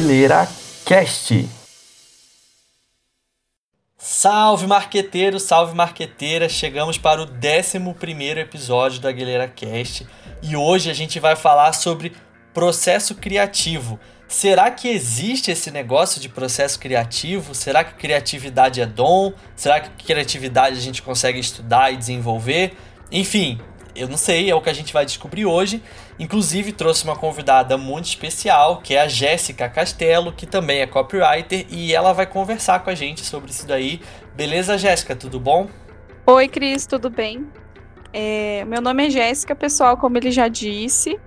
Aguilera Cast. Salve marqueteiro, salve marqueteira! Chegamos para o 11 episódio do Aguilera Cast e hoje a gente vai falar sobre processo criativo. Será que existe esse negócio de processo criativo? Será que criatividade é dom? Será que criatividade a gente consegue estudar e desenvolver? Enfim, eu não sei, é o que a gente vai descobrir hoje. Inclusive, trouxe uma convidada muito especial, que é a Jéssica Castelo, que também é copywriter, e ela vai conversar com a gente sobre isso daí. Beleza, Jéssica? Tudo bom? Oi, Cris, tudo bem? É, meu nome é Jéssica, pessoal, como ele já disse.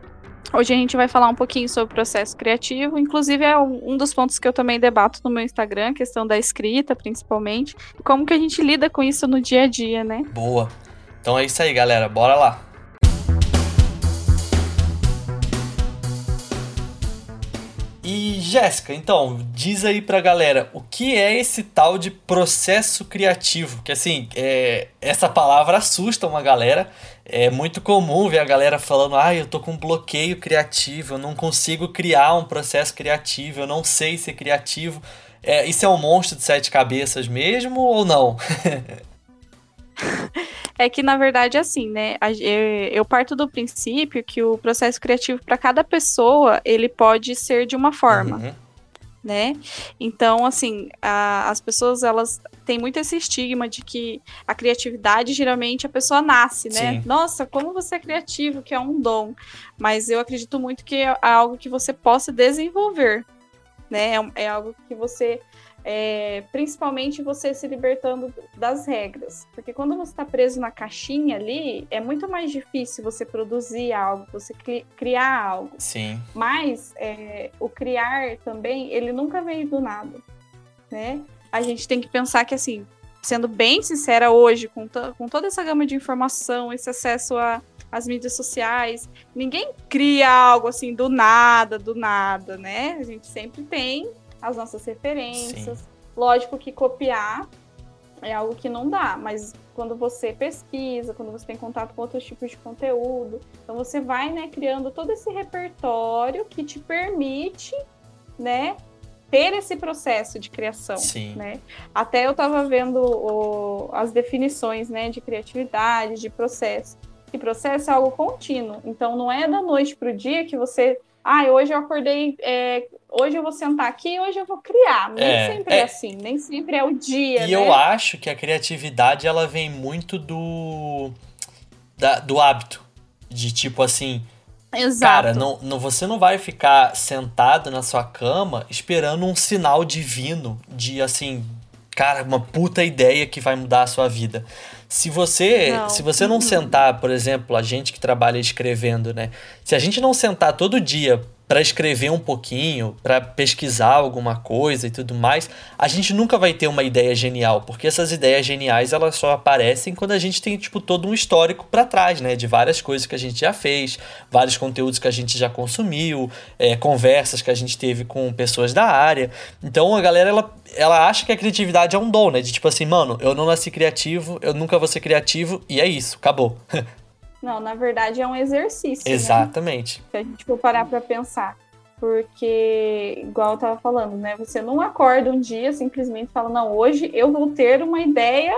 Hoje a gente vai falar um pouquinho sobre processo criativo, inclusive é um, dos pontos que eu também debato no meu Instagram, questão da escrita, principalmente, como que a gente lida com isso no dia a dia, né? Boa. Então é isso aí, galera, bora lá. E Jéssica, então, diz aí pra galera, o que é esse tal de processo criativo? Que assim, é, essa palavra assusta uma galera. É muito comum ver a galera falando: ah, eu tô com um bloqueio criativo, eu não consigo criar um processo criativo, eu não sei ser criativo. É, isso é um monstro de sete cabeças mesmo ou não? é que, na verdade, assim, né? Eu parto do princípio que o processo criativo para cada pessoa ele pode ser de uma forma. Uhum. Né? Então, assim, a, as pessoas elas têm muito esse estigma de que a criatividade geralmente a pessoa nasce, né? Sim. Nossa, como você é criativo, que é um dom. Mas eu acredito muito que é algo que você possa desenvolver, né? É, é algo que você é, principalmente você se libertando das regras. Porque quando você está preso na caixinha ali, é muito mais difícil você produzir algo, você cri criar algo. Sim. Mas é, o criar também, ele nunca veio do nada. Né? A gente tem que pensar que, assim, sendo bem sincera hoje, com, com toda essa gama de informação, esse acesso a as mídias sociais. Ninguém cria algo assim do nada, do nada, né? A gente sempre tem as nossas referências. Sim. Lógico que copiar é algo que não dá, mas quando você pesquisa, quando você tem contato com outros tipos de conteúdo, então você vai, né, criando todo esse repertório que te permite, né, ter esse processo de criação, Sim. né? Até eu estava vendo o, as definições, né, de criatividade, de processo. E processo é algo contínuo, então não é da noite para o dia que você ah, hoje eu acordei, é, hoje eu vou sentar aqui, hoje eu vou criar. Nem é, sempre é, é, assim, nem sempre é o dia. E né? eu acho que a criatividade ela vem muito do da, do hábito de tipo assim. Exato. Cara, não, não, você não vai ficar sentado na sua cama esperando um sinal divino de assim, cara, uma puta ideia que vai mudar a sua vida. Se você, não. se você não uhum. sentar, por exemplo, a gente que trabalha escrevendo, né? Se a gente não sentar todo dia para escrever um pouquinho, para pesquisar alguma coisa e tudo mais, a gente nunca vai ter uma ideia genial, porque essas ideias geniais elas só aparecem quando a gente tem tipo todo um histórico para trás, né, de várias coisas que a gente já fez, vários conteúdos que a gente já consumiu, é, conversas que a gente teve com pessoas da área. Então a galera ela, ela acha que a criatividade é um dom, né, de tipo assim, mano, eu não nasci criativo, eu nunca vou ser criativo e é isso, acabou. Não, na verdade é um exercício. Né? Exatamente. Né? Se a gente for parar para pensar. Porque, igual eu tava falando, né? Você não acorda um dia simplesmente fala, não, hoje eu vou ter uma ideia,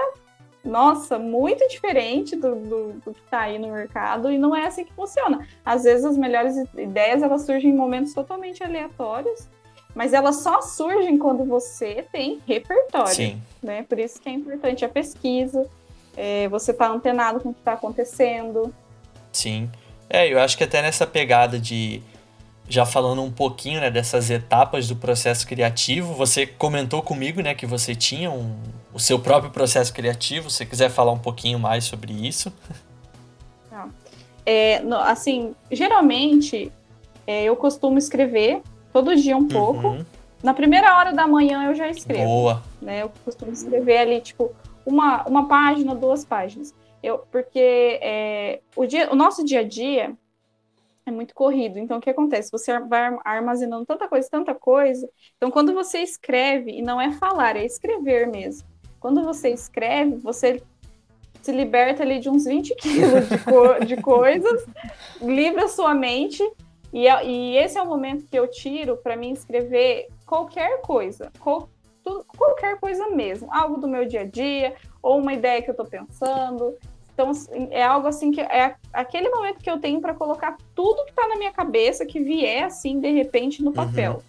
nossa, muito diferente do, do, do que tá aí no mercado, e não é assim que funciona. Às vezes as melhores ideias elas surgem em momentos totalmente aleatórios, mas elas só surgem quando você tem repertório. Sim. Né? Por isso que é importante a pesquisa, é, você tá antenado com o que está acontecendo. Sim. É, eu acho que até nessa pegada de. Já falando um pouquinho né, dessas etapas do processo criativo, você comentou comigo né, que você tinha um, o seu próprio processo criativo. Se você quiser falar um pouquinho mais sobre isso. Tá. É, no, assim, geralmente é, eu costumo escrever todo dia um pouco. Uhum. Na primeira hora da manhã eu já escrevo. Boa. Né? Eu costumo escrever ali, tipo, uma, uma página, duas páginas. Eu, porque é, o, dia, o nosso dia a dia é muito corrido. Então, o que acontece? Você vai armazenando tanta coisa, tanta coisa. Então, quando você escreve, e não é falar, é escrever mesmo. Quando você escreve, você se liberta ali de uns 20 quilos de, co de coisas, livra sua mente E, é, e esse é o momento que eu tiro para mim escrever qualquer coisa, tudo, qualquer coisa mesmo, algo do meu dia a dia, ou uma ideia que eu estou pensando. Então, é algo assim que é aquele momento que eu tenho para colocar tudo que está na minha cabeça, que vier assim, de repente, no papel.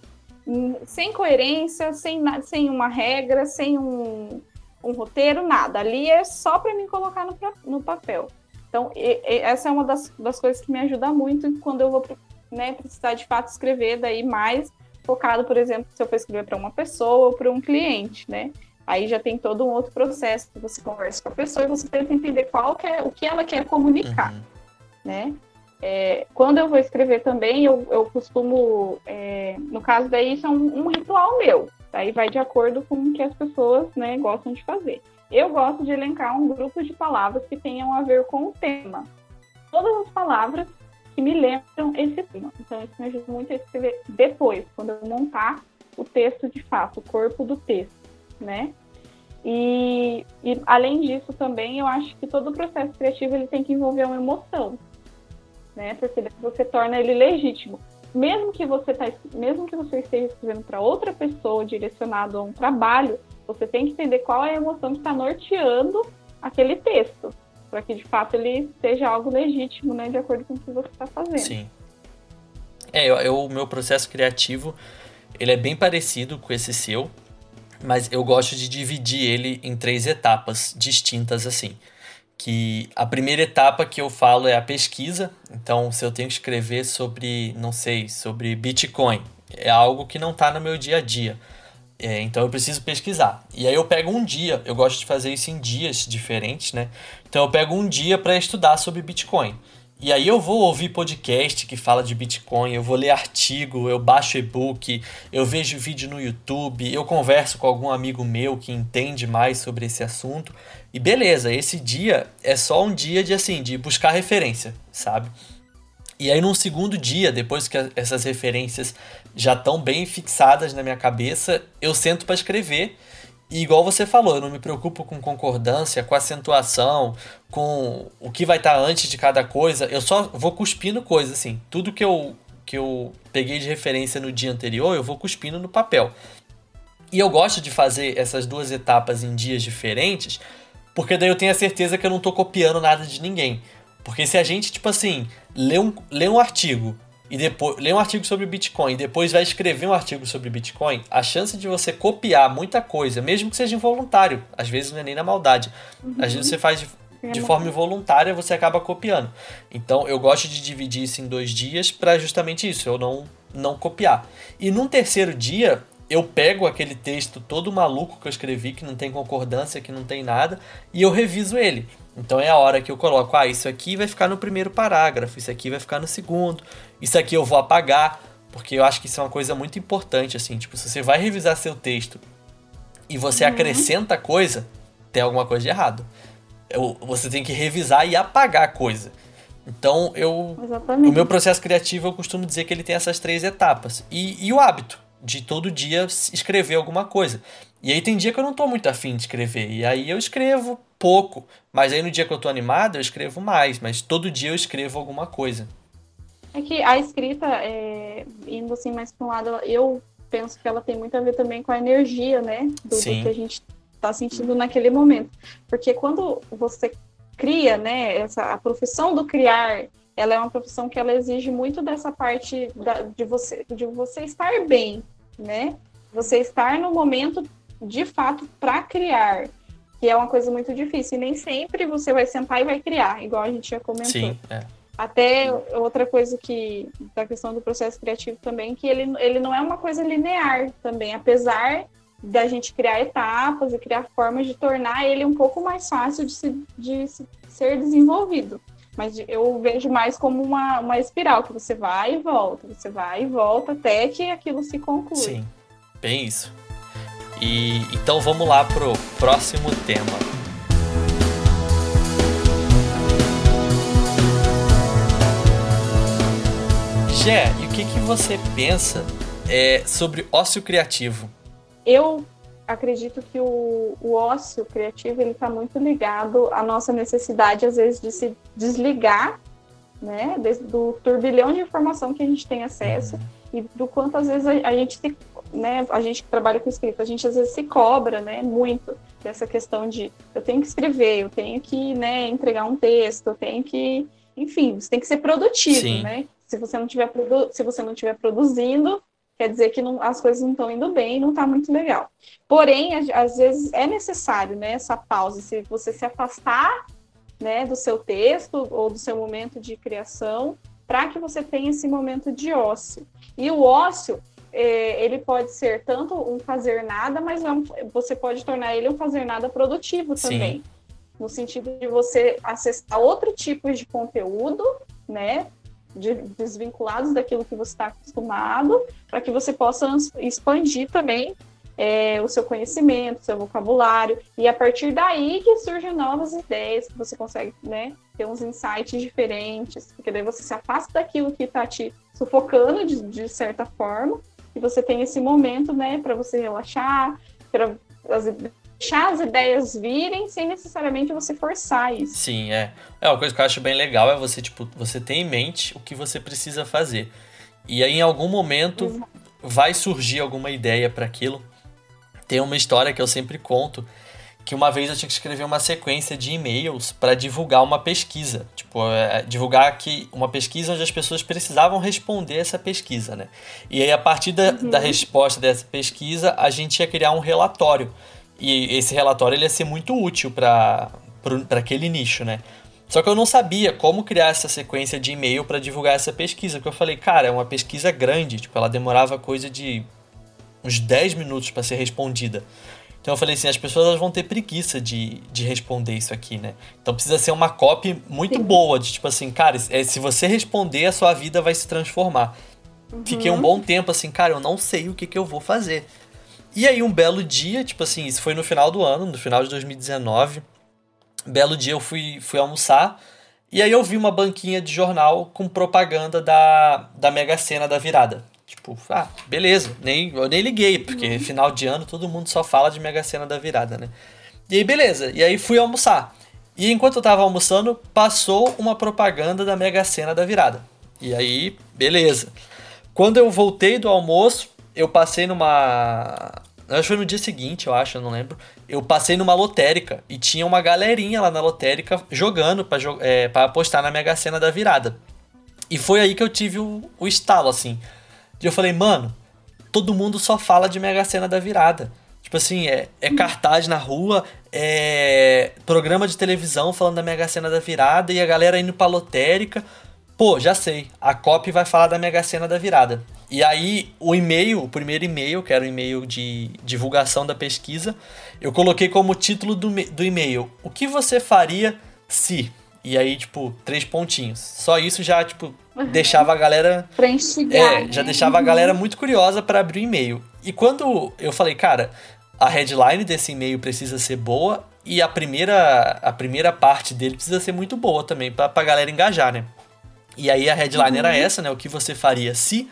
Uhum. Sem coerência, sem, sem uma regra, sem um, um roteiro, nada. Ali é só para me colocar no, no papel. Então, e, e, essa é uma das, das coisas que me ajuda muito quando eu vou né, precisar de fato escrever daí mais focado, por exemplo, se eu for escrever para uma pessoa ou para um cliente, né? Aí já tem todo um outro processo que você conversa com a pessoa e você tenta entender qual que é, o que ela quer comunicar, uhum. né? É, quando eu vou escrever também, eu, eu costumo, é, no caso daí, isso é um, um, ritual meu. Aí vai de acordo com o que as pessoas né, gostam de fazer. Eu gosto de elencar um grupo de palavras que tenham a ver com o tema. Todas as palavras que me lembram esse tema. Então, isso me ajuda muito a escrever depois, quando eu montar o texto de fato, o corpo do texto né? E, e, além disso também, eu acho que todo o processo criativo ele tem que envolver uma emoção, né? Porque você torna ele legítimo. Mesmo que você tá, mesmo que você esteja escrevendo para outra pessoa, direcionado a um trabalho, você tem que entender qual é a emoção que está norteando aquele texto, para que de fato ele seja algo legítimo, né, de acordo com o que você está fazendo. Sim. É, o meu processo criativo ele é bem parecido com esse seu, mas eu gosto de dividir ele em três etapas distintas assim. Que a primeira etapa que eu falo é a pesquisa. Então, se eu tenho que escrever sobre, não sei, sobre Bitcoin, é algo que não está no meu dia a dia. É, então eu preciso pesquisar. E aí eu pego um dia, eu gosto de fazer isso em dias diferentes, né? Então eu pego um dia para estudar sobre Bitcoin. E aí eu vou ouvir podcast que fala de Bitcoin, eu vou ler artigo, eu baixo e-book, eu vejo vídeo no YouTube, eu converso com algum amigo meu que entende mais sobre esse assunto. E beleza, esse dia é só um dia de assim, de buscar referência, sabe? E aí num segundo dia, depois que essas referências já estão bem fixadas na minha cabeça, eu sento para escrever e igual você falou, eu não me preocupo com concordância, com acentuação, com o que vai estar tá antes de cada coisa. Eu só vou cuspindo coisa, assim. Tudo que eu, que eu peguei de referência no dia anterior, eu vou cuspindo no papel. E eu gosto de fazer essas duas etapas em dias diferentes, porque daí eu tenho a certeza que eu não estou copiando nada de ninguém. Porque se a gente, tipo assim, lê um, lê um artigo e depois lê um artigo sobre Bitcoin e depois vai escrever um artigo sobre Bitcoin, a chance de você copiar muita coisa, mesmo que seja involuntário, às vezes não é nem na maldade, uhum. às vezes você faz de, é de forma involuntária, você acaba copiando. Então eu gosto de dividir isso em dois dias para justamente isso, eu não não copiar. E num terceiro dia, eu pego aquele texto todo maluco que eu escrevi, que não tem concordância, que não tem nada, e eu reviso ele. Então é a hora que eu coloco, ah, isso aqui vai ficar no primeiro parágrafo, isso aqui vai ficar no segundo, isso aqui eu vou apagar, porque eu acho que isso é uma coisa muito importante, assim, tipo, se você vai revisar seu texto e você uhum. acrescenta coisa, tem alguma coisa de errado. Eu, você tem que revisar e apagar coisa. Então, eu. Exatamente. O meu processo criativo eu costumo dizer que ele tem essas três etapas. E, e o hábito de todo dia escrever alguma coisa. E aí tem dia que eu não tô muito afim de escrever. E aí eu escrevo pouco. Mas aí no dia que eu tô animado, eu escrevo mais. Mas todo dia eu escrevo alguma coisa. É que a escrita, é, indo assim mais para um lado, eu penso que ela tem muito a ver também com a energia, né? Do, do que a gente está sentindo naquele momento. Porque quando você cria, né? Essa, a profissão do criar, ela é uma profissão que ela exige muito dessa parte da, de, você, de você estar bem, né? Você estar no momento de fato para criar que é uma coisa muito difícil. E nem sempre você vai sentar e vai criar, igual a gente já comentou. Sim, é. Até outra coisa que, da questão do processo criativo também, que ele, ele não é uma coisa linear também, apesar da gente criar etapas e criar formas de tornar ele um pouco mais fácil de, se, de se, ser desenvolvido. Mas eu vejo mais como uma, uma espiral, que você vai e volta, você vai e volta até que aquilo se conclui. Sim, bem isso. E então vamos lá pro próximo tema. Gé, e o que, que você pensa é, sobre ócio criativo? Eu acredito que o, o ócio criativo ele está muito ligado à nossa necessidade às vezes de se desligar né? do turbilhão de informação que a gente tem acesso uhum. e do quanto às vezes a, a gente se, né? A gente que trabalha com escrita, a gente às vezes se cobra, né? Muito dessa questão de eu tenho que escrever, eu tenho que, né? Entregar um texto, eu tenho que, enfim, você tem que ser produtivo, Sim. né? Se você não tiver se você não estiver produzindo, quer dizer que não, as coisas não estão indo bem, não está muito legal. Porém, às vezes é necessário, né? Essa pausa, se você se afastar né, do seu texto ou do seu momento de criação, para que você tenha esse momento de ócio. E o ócio, é, ele pode ser tanto um fazer nada, mas não, você pode tornar ele um fazer nada produtivo também. Sim. No sentido de você acessar outro tipo de conteúdo, né? De, desvinculados daquilo que você está acostumado, para que você possa expandir também é, o seu conhecimento, seu vocabulário, e a partir daí que surgem novas ideias, que você consegue né, ter uns insights diferentes, porque daí você se afasta daquilo que está te sufocando de, de certa forma, e você tem esse momento né, para você relaxar, para deixar as ideias virem sem necessariamente você forçar isso. Sim, é. É uma coisa que eu acho bem legal é você, tipo, você ter em mente o que você precisa fazer. E aí, em algum momento, Exato. vai surgir alguma ideia para aquilo. Tem uma história que eu sempre conto, que uma vez eu tinha que escrever uma sequência de e-mails para divulgar uma pesquisa. Tipo, é, divulgar que uma pesquisa onde as pessoas precisavam responder essa pesquisa, né? E aí, a partir da, uhum. da resposta dessa pesquisa, a gente ia criar um relatório. E esse relatório ele ia ser muito útil para aquele nicho, né? Só que eu não sabia como criar essa sequência de e-mail para divulgar essa pesquisa. Porque eu falei, cara, é uma pesquisa grande, tipo, ela demorava coisa de uns 10 minutos para ser respondida. Então eu falei assim, as pessoas vão ter preguiça de, de responder isso aqui, né? Então precisa ser uma copy muito Sim. boa, de tipo assim, cara, é, se você responder, a sua vida vai se transformar. Uhum. Fiquei um bom tempo assim, cara, eu não sei o que, que eu vou fazer. E aí um belo dia, tipo assim, isso foi no final do ano, no final de 2019. Belo dia eu fui, fui almoçar e aí eu vi uma banquinha de jornal com propaganda da, da Mega Sena da virada. Tipo, ah, beleza, nem, eu nem liguei, porque uhum. final de ano todo mundo só fala de Mega Sena da virada, né? E aí, beleza, e aí fui almoçar. E enquanto eu tava almoçando, passou uma propaganda da Mega Sena da virada. E aí, beleza. Quando eu voltei do almoço, eu passei numa. Acho que foi no dia seguinte, eu acho, eu não lembro. Eu passei numa lotérica e tinha uma galerinha lá na lotérica jogando pra, é, pra apostar na Mega Sena da virada. E foi aí que eu tive o, o estalo, assim. E eu falei, mano, todo mundo só fala de Mega Sena da virada. Tipo assim, é, é cartaz na rua, é programa de televisão falando da Mega Sena da virada e a galera indo pra lotérica. Pô, já sei, a copy vai falar da Mega Sena da virada. E aí, o e-mail, o primeiro e-mail, que era o e-mail de divulgação da pesquisa, eu coloquei como título do, do e-mail: O que você faria se? E aí, tipo, três pontinhos. Só isso já, tipo, deixava a galera. pra instigar. É, já deixava a galera muito curiosa para abrir o e-mail. E quando eu falei, cara, a headline desse e-mail precisa ser boa e a primeira, a primeira parte dele precisa ser muito boa também, pra, pra galera engajar, né? E aí a headline uhum. era essa, né? O que você faria se.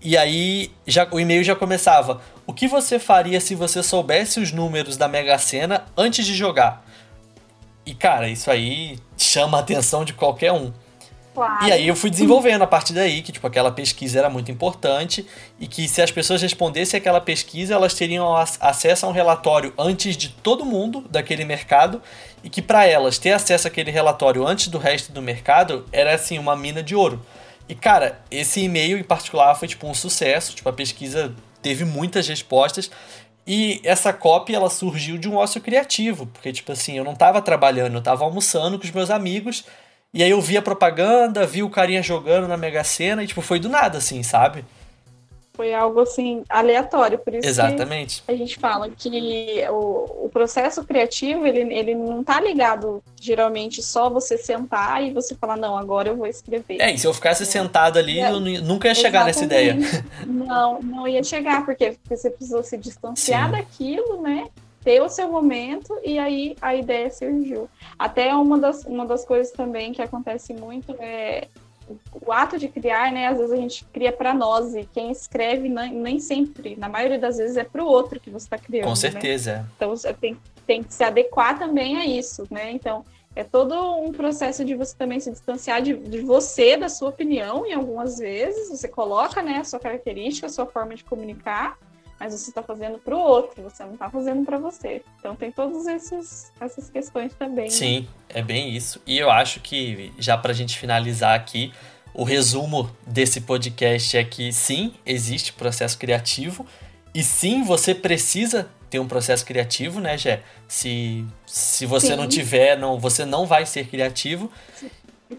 E aí já, o e-mail já começava. O que você faria se você soubesse os números da Mega Sena antes de jogar? E cara, isso aí chama a atenção de qualquer um. Claro. E aí eu fui desenvolvendo a partir daí que tipo aquela pesquisa era muito importante e que se as pessoas respondessem aquela pesquisa, elas teriam acesso a um relatório antes de todo mundo daquele mercado e que para elas ter acesso àquele relatório antes do resto do mercado era assim uma mina de ouro. E cara, esse e-mail em particular foi tipo um sucesso, tipo a pesquisa teve muitas respostas e essa cópia ela surgiu de um ócio criativo, porque tipo assim, eu não estava trabalhando, eu estava almoçando com os meus amigos e aí eu vi a propaganda, vi o carinha jogando na Mega Sena e, tipo, foi do nada, assim, sabe? Foi algo, assim, aleatório. Por isso Exatamente. a gente fala que o, o processo criativo, ele, ele não tá ligado, geralmente, só você sentar e você falar, não, agora eu vou escrever. É, e se eu ficasse é. sentado ali, é. eu nunca ia chegar Exatamente. nessa ideia. Não, não ia chegar, porque você precisou se distanciar Sim. daquilo, né? ter o seu momento e aí a ideia surgiu. Até uma das, uma das coisas também que acontece muito é o ato de criar, né? Às vezes a gente cria para nós e quem escreve nem, nem sempre, na maioria das vezes é para o outro que você está criando. Com né? certeza. Né? Então tem, tem que se adequar também a isso, né? Então É todo um processo de você também se distanciar de, de você, da sua opinião, e algumas vezes você coloca né, a sua característica, a sua forma de comunicar, mas você está fazendo para o outro, você não está fazendo para você. Então tem todas essas, questões também. Né? Sim, né? é bem isso. E eu acho que, já para a gente finalizar aqui, o resumo desse podcast é que sim, existe processo criativo, e sim, você precisa ter um processo criativo, né, Gé? Se, se você Sim. não tiver, não, você não vai ser criativo.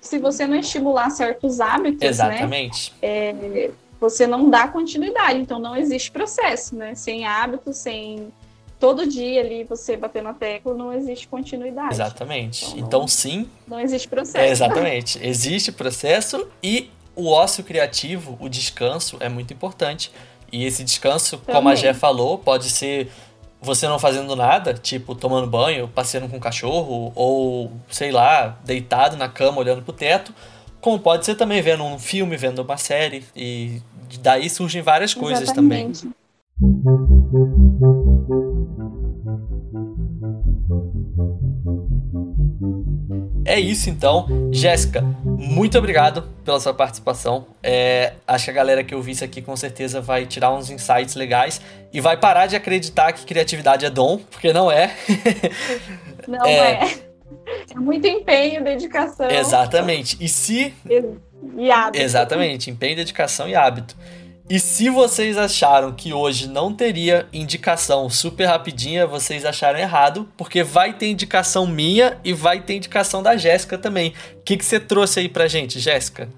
Se você não estimular certos hábitos, né, Exatamente. Né, é, você não dá continuidade, então não existe processo, né? Sem hábitos, sem todo dia ali você bater na tecla, não existe continuidade. Exatamente. Então, então sim. Não existe processo. É, exatamente. existe processo e o ócio criativo, o descanso é muito importante. E esse descanso, Também. como a Gé falou, pode ser você não fazendo nada, tipo tomando banho, passeando com o cachorro, ou sei lá, deitado na cama olhando pro teto, como pode ser também vendo um filme, vendo uma série, e daí surgem várias coisas Exatamente. também. É isso então. Jéssica, muito obrigado pela sua participação. É, acho que a galera que ouviu isso aqui com certeza vai tirar uns insights legais e vai parar de acreditar que criatividade é dom, porque não é. Não é. É, é muito empenho, dedicação. Exatamente. E se. E hábito. Exatamente, empenho, dedicação e hábito. E se vocês acharam que hoje não teria indicação super rapidinha, vocês acharam errado, porque vai ter indicação minha e vai ter indicação da Jéssica também. O que, que você trouxe aí pra gente, Jéssica?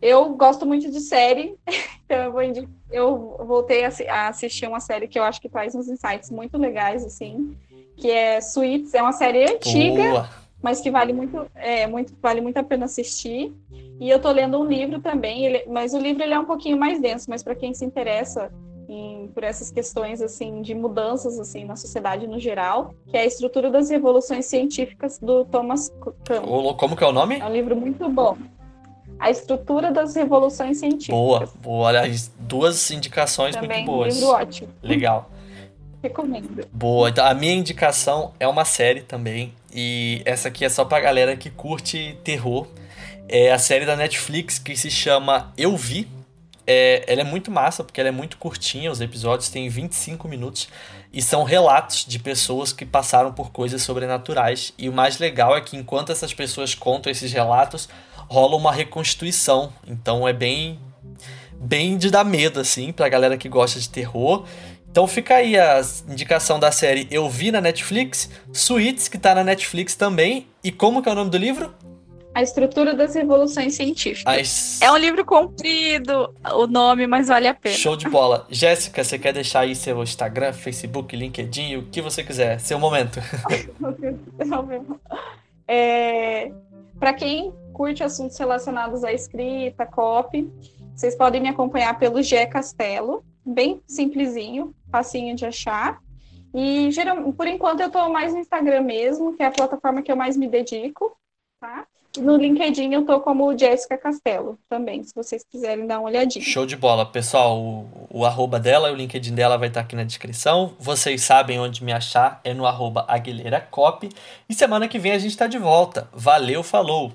Eu gosto muito de série, então eu, vou eu voltei a assistir uma série que eu acho que traz uns insights muito legais, assim, que é Suits, é uma série antiga. Boa mas que vale muito, é, muito, vale muito a pena assistir. E eu estou lendo um livro também, ele, mas o livro ele é um pouquinho mais denso, mas para quem se interessa em, por essas questões assim de mudanças assim na sociedade no geral, que é a estrutura das revoluções científicas do Thomas Kuhn. Como que é o nome? É um livro muito bom. A estrutura das revoluções científicas. Boa, boa. Aliás, duas indicações também, muito boas. Um livro ótimo. Legal. Recomendo. Boa. Então, a minha indicação é uma série também. E essa aqui é só pra galera que curte terror. É a série da Netflix que se chama Eu Vi. É, ela é muito massa, porque ela é muito curtinha, os episódios têm 25 minutos e são relatos de pessoas que passaram por coisas sobrenaturais. E o mais legal é que enquanto essas pessoas contam esses relatos, rola uma reconstituição. Então é bem bem de dar medo assim pra galera que gosta de terror. Então fica aí a indicação da série Eu Vi na Netflix, Suítes, que tá na Netflix também. E como que é o nome do livro? A Estrutura das Revoluções Científicas. As... É um livro comprido, o nome, mas vale a pena. Show de bola. Jéssica, você quer deixar aí seu Instagram, Facebook, LinkedIn, o que você quiser. Seu momento. é, Para quem curte assuntos relacionados à escrita, copy, vocês podem me acompanhar pelo Gé Castelo bem simplesinho, facinho de achar. E geral, por enquanto eu estou mais no Instagram mesmo, que é a plataforma que eu mais me dedico, tá? E no LinkedIn eu estou como Jéssica Castelo também, se vocês quiserem dar uma olhadinha. Show de bola, pessoal. O, o arroba dela e o LinkedIn dela vai estar aqui na descrição. Vocês sabem onde me achar, é no arroba Aguilera Cop. E semana que vem a gente está de volta. Valeu, falou!